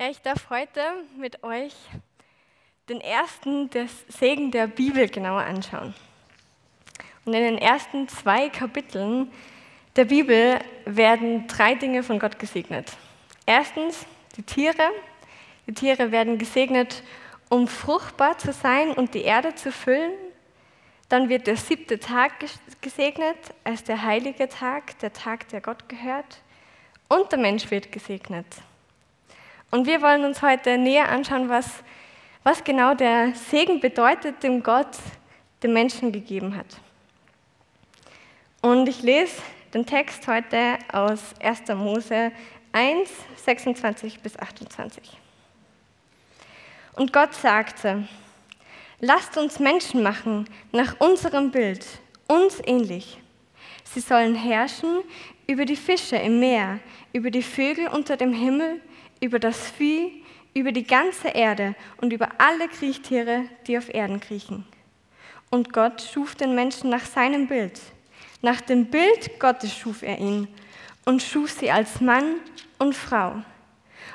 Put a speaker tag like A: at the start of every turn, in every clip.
A: Ja, ich darf heute mit euch den ersten des Segen der Bibel genauer anschauen. Und in den ersten zwei Kapiteln der Bibel werden drei Dinge von Gott gesegnet. Erstens die Tiere. Die Tiere werden gesegnet, um fruchtbar zu sein und die Erde zu füllen. Dann wird der siebte Tag gesegnet als der heilige Tag, der Tag, der Gott gehört. Und der Mensch wird gesegnet. Und wir wollen uns heute näher anschauen, was, was genau der Segen bedeutet, den Gott dem Menschen gegeben hat. Und ich lese den Text heute aus 1. Mose 1, 26 bis 28. Und Gott sagte, lasst uns Menschen machen nach unserem Bild, uns ähnlich. Sie sollen herrschen über die Fische im Meer, über die Vögel unter dem Himmel, über das Vieh, über die ganze Erde und über alle Kriechtiere, die auf Erden kriechen. Und Gott schuf den Menschen nach seinem Bild. Nach dem Bild Gottes schuf er ihn und schuf sie als Mann und Frau.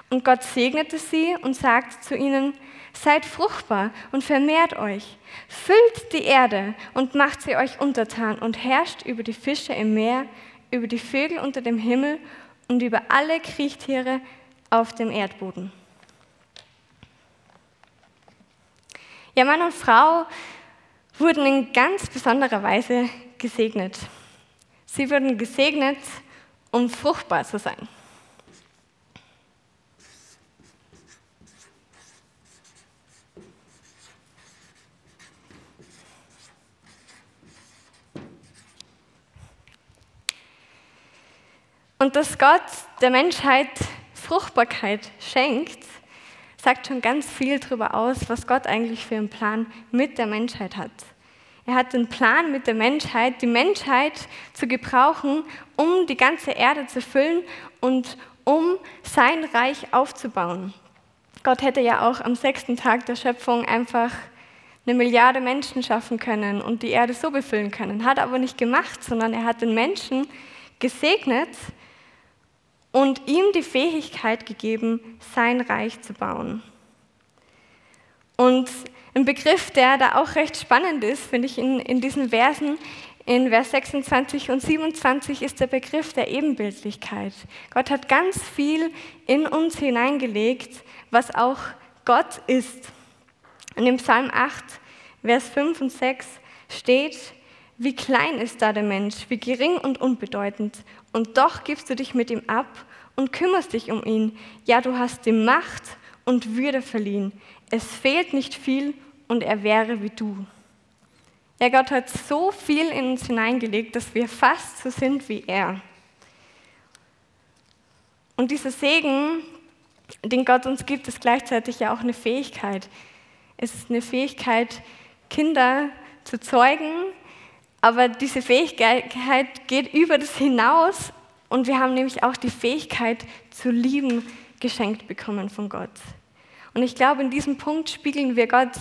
A: Und Gott segnete sie und sagte zu ihnen, seid fruchtbar und vermehrt euch, füllt die Erde und macht sie euch untertan und herrscht über die Fische im Meer, über die Vögel unter dem Himmel und über alle Kriechtiere, auf dem Erdboden. Ja, Mann und Frau wurden in ganz besonderer Weise gesegnet. Sie wurden gesegnet, um fruchtbar zu sein. Und dass Gott der Menschheit Fruchtbarkeit schenkt, sagt schon ganz viel darüber aus, was Gott eigentlich für einen Plan mit der Menschheit hat. Er hat einen Plan mit der Menschheit, die Menschheit zu gebrauchen, um die ganze Erde zu füllen und um sein Reich aufzubauen. Gott hätte ja auch am sechsten Tag der Schöpfung einfach eine Milliarde Menschen schaffen können und die Erde so befüllen können. Hat aber nicht gemacht, sondern er hat den Menschen gesegnet und ihm die Fähigkeit gegeben, sein Reich zu bauen. Und ein Begriff, der da auch recht spannend ist, finde ich in, in diesen Versen, in Vers 26 und 27 ist der Begriff der Ebenbildlichkeit. Gott hat ganz viel in uns hineingelegt, was auch Gott ist. Und im Psalm 8, Vers 5 und 6 steht, wie klein ist da der Mensch, wie gering und unbedeutend. Und doch gibst du dich mit ihm ab und kümmerst dich um ihn. Ja, du hast ihm Macht und Würde verliehen. Es fehlt nicht viel und er wäre wie du. Ja, Gott hat so viel in uns hineingelegt, dass wir fast so sind wie er. Und dieser Segen, den Gott uns gibt, ist gleichzeitig ja auch eine Fähigkeit. Es ist eine Fähigkeit, Kinder zu zeugen, aber diese Fähigkeit geht über das hinaus und wir haben nämlich auch die Fähigkeit zu lieben geschenkt bekommen von Gott. Und ich glaube, in diesem Punkt spiegeln wir Gott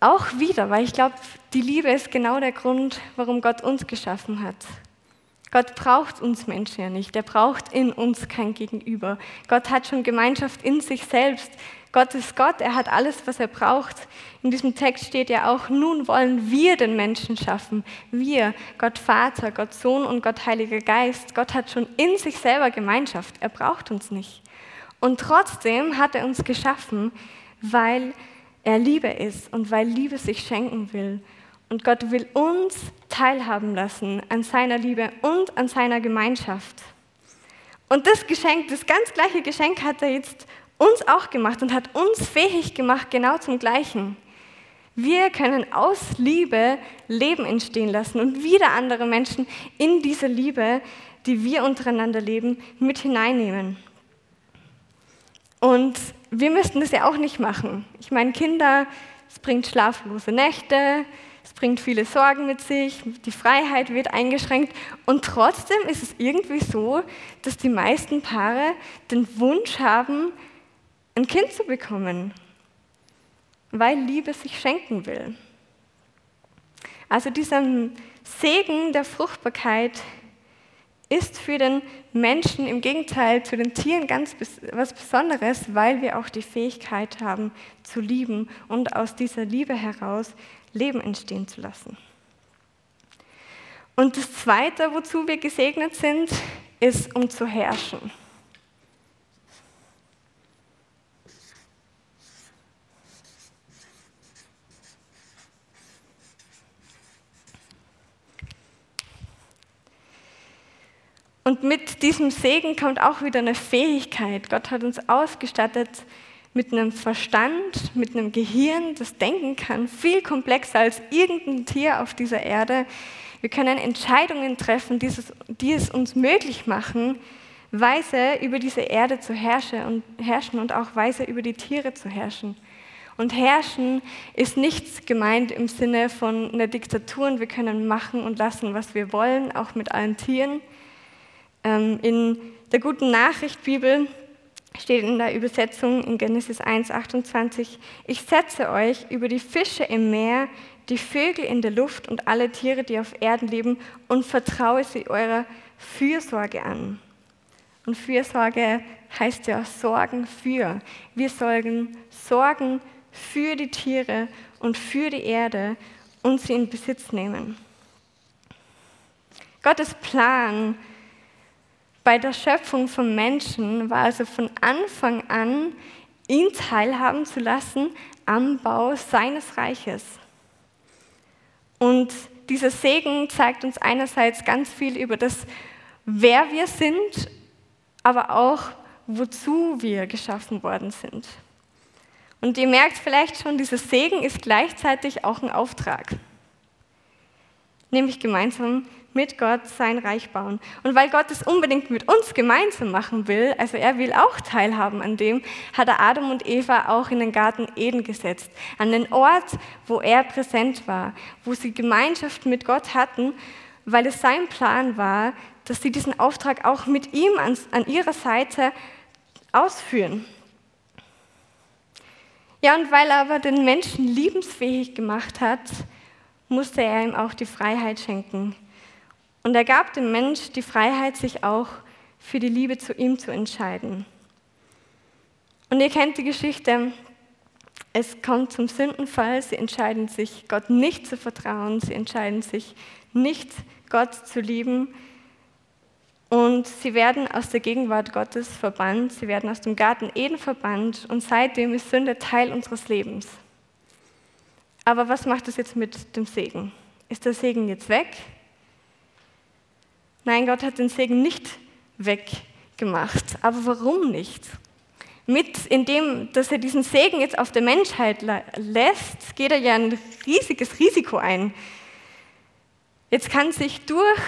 A: auch wieder, weil ich glaube, die Liebe ist genau der Grund, warum Gott uns geschaffen hat. Gott braucht uns Menschen ja nicht. Er braucht in uns kein Gegenüber. Gott hat schon Gemeinschaft in sich selbst. Gott ist Gott. Er hat alles, was er braucht. In diesem Text steht ja auch, nun wollen wir den Menschen schaffen. Wir, Gott Vater, Gott Sohn und Gott Heiliger Geist. Gott hat schon in sich selber Gemeinschaft. Er braucht uns nicht. Und trotzdem hat er uns geschaffen, weil er Liebe ist und weil Liebe sich schenken will. Und Gott will uns teilhaben lassen an seiner Liebe und an seiner Gemeinschaft. Und das Geschenk, das ganz gleiche Geschenk hat er jetzt uns auch gemacht und hat uns fähig gemacht, genau zum Gleichen. Wir können aus Liebe Leben entstehen lassen und wieder andere Menschen in diese Liebe, die wir untereinander leben, mit hineinnehmen. Und wir müssten das ja auch nicht machen. Ich meine, Kinder, es bringt schlaflose Nächte, es bringt viele Sorgen mit sich, die Freiheit wird eingeschränkt und trotzdem ist es irgendwie so, dass die meisten Paare den Wunsch haben, ein Kind zu bekommen, weil Liebe sich schenken will. Also dieser Segen der Fruchtbarkeit ist für den Menschen im Gegenteil zu den Tieren ganz was Besonderes, weil wir auch die Fähigkeit haben zu lieben und aus dieser Liebe heraus Leben entstehen zu lassen. Und das Zweite, wozu wir gesegnet sind, ist, um zu herrschen. Und mit diesem Segen kommt auch wieder eine Fähigkeit. Gott hat uns ausgestattet mit einem Verstand, mit einem Gehirn, das denken kann, viel komplexer als irgendein Tier auf dieser Erde. Wir können Entscheidungen treffen, die es, uns möglich machen, weise über diese Erde zu herrschen und, herrschen und auch weise über die Tiere zu herrschen. Und herrschen ist nichts gemeint im Sinne von einer Diktatur und wir können machen und lassen, was wir wollen, auch mit allen Tieren. Ähm, in der Guten Nachricht Bibel steht in der Übersetzung in Genesis 1,28, ich setze euch über die Fische im Meer, die Vögel in der Luft und alle Tiere, die auf Erden leben, und vertraue sie eurer Fürsorge an. Und Fürsorge heißt ja Sorgen für. Wir sollen sorgen für die Tiere und für die Erde und sie in Besitz nehmen. Gottes Plan bei der Schöpfung von Menschen war also von Anfang an, ihn teilhaben zu lassen am Bau seines Reiches. Und dieser Segen zeigt uns einerseits ganz viel über das, wer wir sind, aber auch, wozu wir geschaffen worden sind. Und ihr merkt vielleicht schon, dieser Segen ist gleichzeitig auch ein Auftrag, nämlich gemeinsam mit Gott sein Reich bauen. Und weil Gott es unbedingt mit uns gemeinsam machen will, also er will auch teilhaben an dem, hat er Adam und Eva auch in den Garten Eden gesetzt, an den Ort, wo er präsent war, wo sie Gemeinschaft mit Gott hatten, weil es sein Plan war, dass sie diesen Auftrag auch mit ihm an, an ihrer Seite ausführen. Ja, und weil er aber den Menschen liebensfähig gemacht hat, musste er ihm auch die Freiheit schenken, und er gab dem Mensch die Freiheit, sich auch für die Liebe zu ihm zu entscheiden. Und ihr kennt die Geschichte. Es kommt zum Sündenfall. Sie entscheiden sich, Gott nicht zu vertrauen. Sie entscheiden sich, nicht Gott zu lieben. Und sie werden aus der Gegenwart Gottes verbannt. Sie werden aus dem Garten Eden verbannt. Und seitdem ist Sünde Teil unseres Lebens. Aber was macht es jetzt mit dem Segen? Ist der Segen jetzt weg? Nein, Gott hat den Segen nicht weggemacht. Aber warum nicht? Mit, indem, dass er diesen Segen jetzt auf der Menschheit lässt, geht er ja ein riesiges Risiko ein. Jetzt kann sich durch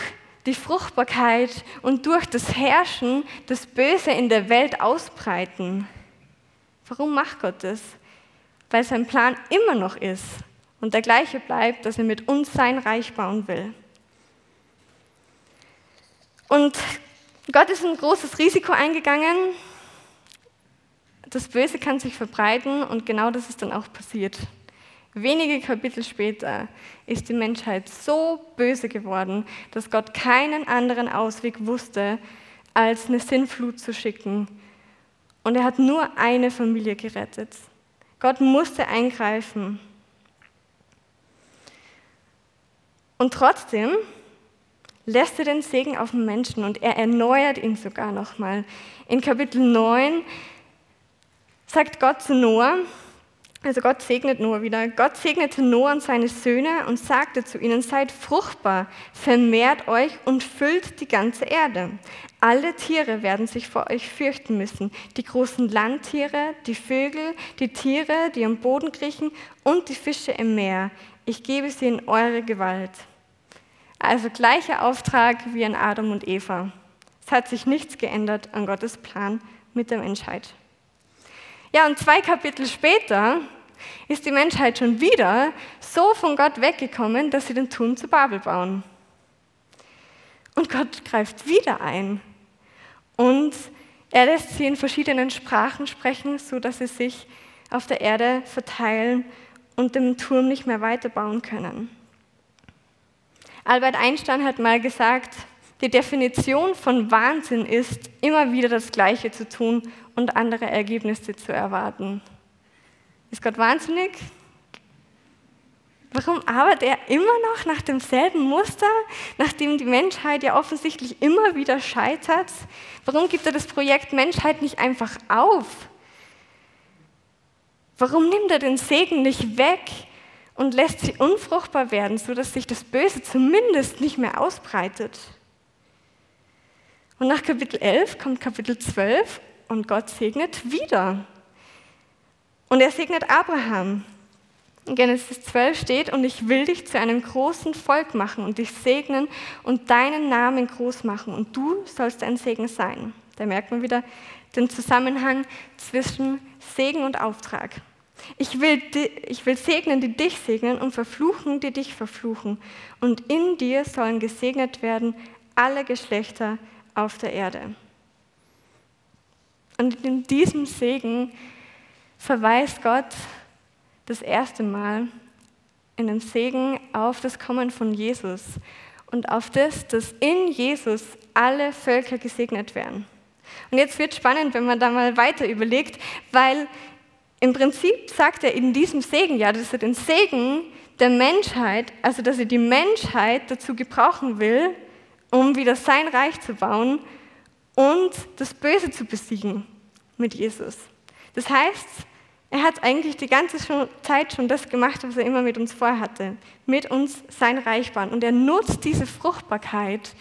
A: die Fruchtbarkeit und durch das Herrschen das Böse in der Welt ausbreiten. Warum macht Gott das? Weil sein Plan immer noch ist und der gleiche bleibt, dass er mit uns sein Reich bauen will. Und Gott ist ein großes Risiko eingegangen. Das Böse kann sich verbreiten und genau das ist dann auch passiert. Wenige Kapitel später ist die Menschheit so böse geworden, dass Gott keinen anderen Ausweg wusste, als eine Sinnflut zu schicken. Und er hat nur eine Familie gerettet. Gott musste eingreifen. Und trotzdem lässt er den Segen auf den Menschen und er erneuert ihn sogar nochmal. In Kapitel 9 sagt Gott zu Noah, also Gott segnet Noah wieder, Gott segnete Noah und seine Söhne und sagte zu ihnen, seid fruchtbar, vermehrt euch und füllt die ganze Erde. Alle Tiere werden sich vor euch fürchten müssen, die großen Landtiere, die Vögel, die Tiere, die am Boden kriechen und die Fische im Meer. Ich gebe sie in eure Gewalt. Also gleicher Auftrag wie an Adam und Eva. Es hat sich nichts geändert an Gottes Plan mit der Menschheit. Ja, und zwei Kapitel später ist die Menschheit schon wieder so von Gott weggekommen, dass sie den Turm zu Babel bauen. Und Gott greift wieder ein. Und er lässt sie in verschiedenen Sprachen sprechen, sodass sie sich auf der Erde verteilen und den Turm nicht mehr weiterbauen können. Albert Einstein hat mal gesagt, Die Definition von Wahnsinn ist, immer wieder das Gleiche zu tun und andere Ergebnisse zu erwarten. Ist Gott wahnsinnig? Warum arbeitet er immer noch nach demselben Muster, nachdem die Menschheit ja offensichtlich immer wieder scheitert? Warum gibt er das Projekt Menschheit nicht einfach auf? Warum nimmt er den Segen nicht weg und lässt sie unfruchtbar werden, sodass sich das Böse zumindest nicht mehr ausbreitet? Und nach Kapitel 11 kommt Kapitel 12 und Gott segnet wieder. Und er segnet Abraham. In Genesis 12 steht, und ich will dich zu einem großen Volk machen und dich segnen und deinen Namen groß machen und du sollst ein Segen sein. Da merkt man wieder den Zusammenhang zwischen Segen und Auftrag. Ich will, ich will segnen, die dich segnen und verfluchen, die dich verfluchen. Und in dir sollen gesegnet werden alle Geschlechter auf der Erde. Und in diesem Segen verweist Gott das erste Mal in dem Segen auf das Kommen von Jesus und auf das, dass in Jesus alle Völker gesegnet werden. Und jetzt wird spannend, wenn man da mal weiter überlegt, weil im Prinzip sagt er in diesem Segen ja, dass er den Segen der Menschheit, also dass er die Menschheit dazu gebrauchen will, um wieder sein Reich zu bauen und das Böse zu besiegen mit Jesus. Das heißt, er hat eigentlich die ganze Zeit schon das gemacht, was er immer mit uns vorhatte, mit uns sein Reich bauen. Und er nutzt diese Fruchtbarkeit,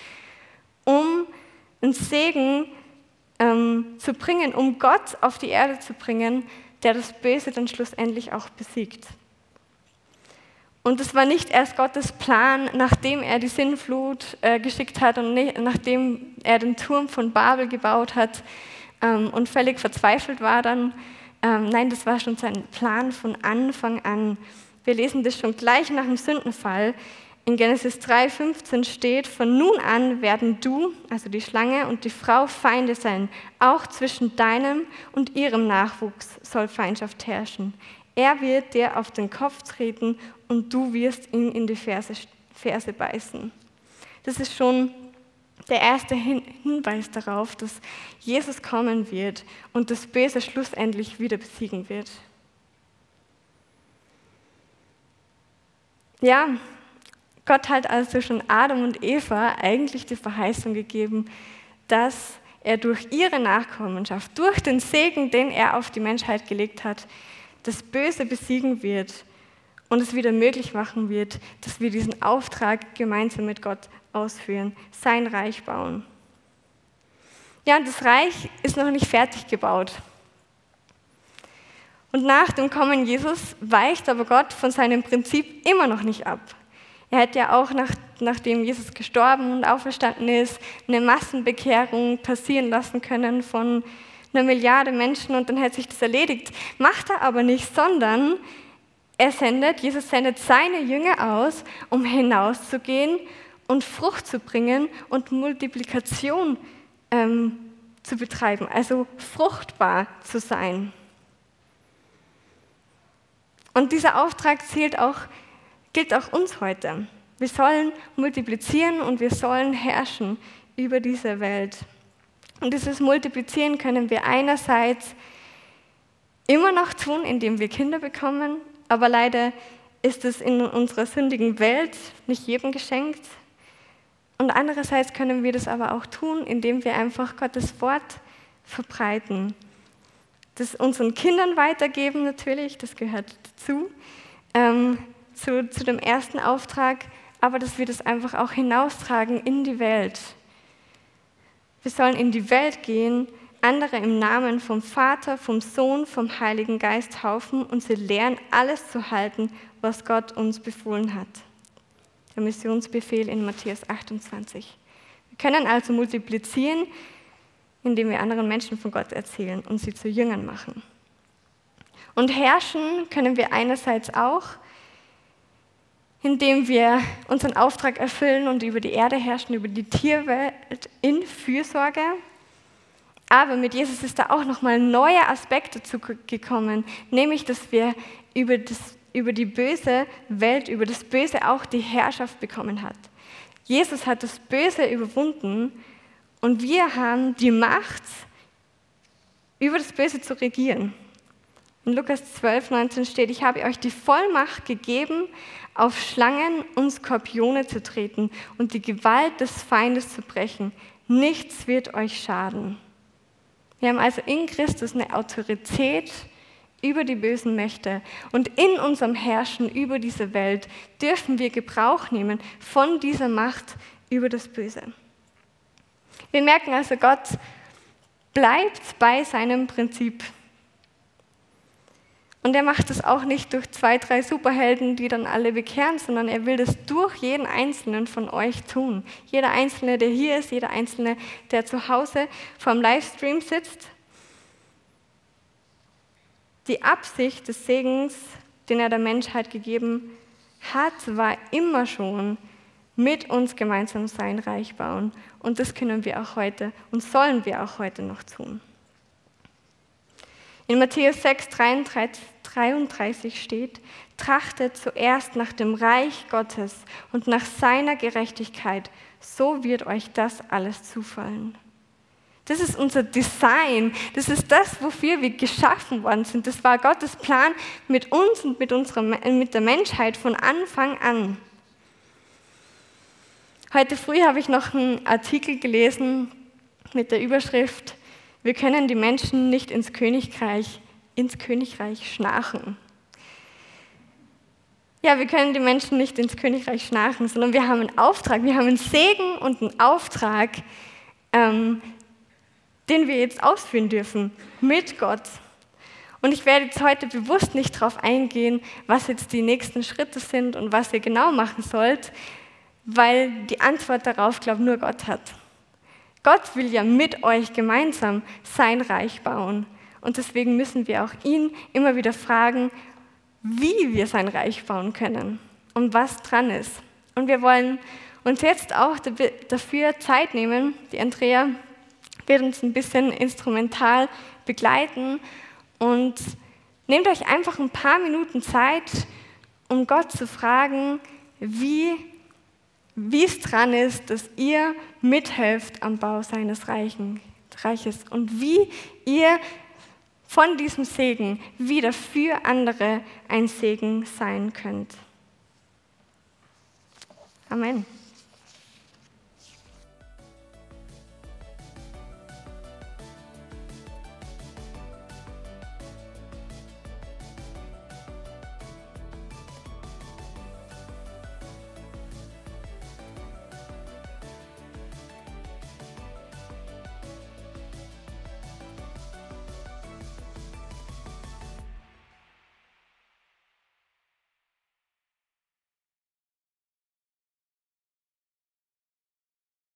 A: um einen Segen ähm, zu bringen, um Gott auf die Erde zu bringen, der das Böse dann schlussendlich auch besiegt. Und es war nicht erst Gottes Plan, nachdem er die Sinnflut äh, geschickt hat und nicht, nachdem er den Turm von Babel gebaut hat ähm, und völlig verzweifelt war dann, ähm, nein, das war schon sein Plan von Anfang an. Wir lesen das schon gleich nach dem Sündenfall. In Genesis 3,15 steht, von nun an werden du, also die Schlange und die Frau Feinde sein. Auch zwischen deinem und ihrem Nachwuchs soll Feindschaft herrschen. Er wird dir auf den Kopf treten und du wirst ihn in die Ferse, Ferse beißen. Das ist schon der erste Hinweis darauf, dass Jesus kommen wird und das Böse schlussendlich wieder besiegen wird. Ja, Gott hat also schon Adam und Eva eigentlich die Verheißung gegeben, dass er durch ihre Nachkommenschaft, durch den Segen, den er auf die Menschheit gelegt hat, das Böse besiegen wird und es wieder möglich machen wird, dass wir diesen Auftrag gemeinsam mit Gott ausführen, sein Reich bauen. Ja, das Reich ist noch nicht fertig gebaut. Und nach dem Kommen Jesus weicht aber Gott von seinem Prinzip immer noch nicht ab. Er hätte ja auch, nach, nachdem Jesus gestorben und auferstanden ist, eine Massenbekehrung passieren lassen können von einer Milliarde Menschen und dann hätte sich das erledigt. Macht er aber nicht, sondern er sendet, Jesus sendet seine Jünger aus, um hinauszugehen und Frucht zu bringen und Multiplikation ähm, zu betreiben, also fruchtbar zu sein. Und dieser Auftrag zählt auch, gilt auch uns heute. Wir sollen multiplizieren und wir sollen herrschen über diese Welt. Und dieses Multiplizieren können wir einerseits immer noch tun, indem wir Kinder bekommen, aber leider ist es in unserer sündigen Welt nicht jedem geschenkt. Und andererseits können wir das aber auch tun, indem wir einfach Gottes Wort verbreiten. Das unseren Kindern weitergeben natürlich, das gehört dazu, ähm, zu, zu dem ersten Auftrag, aber dass wir das einfach auch hinaustragen in die Welt. Wir sollen in die Welt gehen, andere im Namen vom Vater, vom Sohn, vom Heiligen Geist taufen und sie lernen, alles zu halten, was Gott uns befohlen hat der Missionsbefehl in Matthäus 28. Wir können also multiplizieren, indem wir anderen Menschen von Gott erzählen und sie zu Jüngern machen. Und herrschen können wir einerseits auch, indem wir unseren Auftrag erfüllen und über die Erde herrschen, über die Tierwelt in Fürsorge. Aber mit Jesus ist da auch nochmal ein neuer Aspekt dazu gekommen, nämlich dass wir über das über die böse Welt, über das Böse auch die Herrschaft bekommen hat. Jesus hat das Böse überwunden und wir haben die Macht, über das Böse zu regieren. In Lukas 12, 19 steht, ich habe euch die Vollmacht gegeben, auf Schlangen und Skorpione zu treten und die Gewalt des Feindes zu brechen. Nichts wird euch schaden. Wir haben also in Christus eine Autorität über die bösen Mächte und in unserem Herrschen über diese Welt dürfen wir Gebrauch nehmen von dieser Macht über das Böse. Wir merken also, Gott bleibt bei seinem Prinzip. Und er macht es auch nicht durch zwei, drei Superhelden, die dann alle bekehren, sondern er will das durch jeden Einzelnen von euch tun. Jeder Einzelne, der hier ist, jeder Einzelne, der zu Hause vorm Livestream sitzt. Die Absicht des Segens, den er der Menschheit gegeben hat, war immer schon, mit uns gemeinsam sein Reich bauen. Und das können wir auch heute und sollen wir auch heute noch tun. In Matthäus 6, 33 steht, trachtet zuerst nach dem Reich Gottes und nach seiner Gerechtigkeit, so wird euch das alles zufallen. Das ist unser Design. Das ist das, wofür wir geschaffen worden sind. Das war Gottes Plan mit uns und mit, unserer, mit der Menschheit von Anfang an. Heute früh habe ich noch einen Artikel gelesen mit der Überschrift wir können die Menschen nicht ins Königreich, ins Königreich schnarchen. Ja, wir können die Menschen nicht ins Königreich schnarchen, sondern wir haben einen Auftrag, wir haben einen Segen und einen Auftrag, ähm, den wir jetzt ausführen dürfen mit Gott. Und ich werde jetzt heute bewusst nicht darauf eingehen, was jetzt die nächsten Schritte sind und was ihr genau machen sollt, weil die Antwort darauf, glaube ich, nur Gott hat. Gott will ja mit euch gemeinsam sein Reich bauen. Und deswegen müssen wir auch ihn immer wieder fragen, wie wir sein Reich bauen können und was dran ist. Und wir wollen uns jetzt auch dafür Zeit nehmen. Die Andrea wird uns ein bisschen instrumental begleiten und nehmt euch einfach ein paar Minuten Zeit, um Gott zu fragen, wie wie es dran ist, dass ihr mithelft am Bau seines Reichen, Reiches und wie ihr von diesem Segen wieder für andere ein Segen sein könnt. Amen.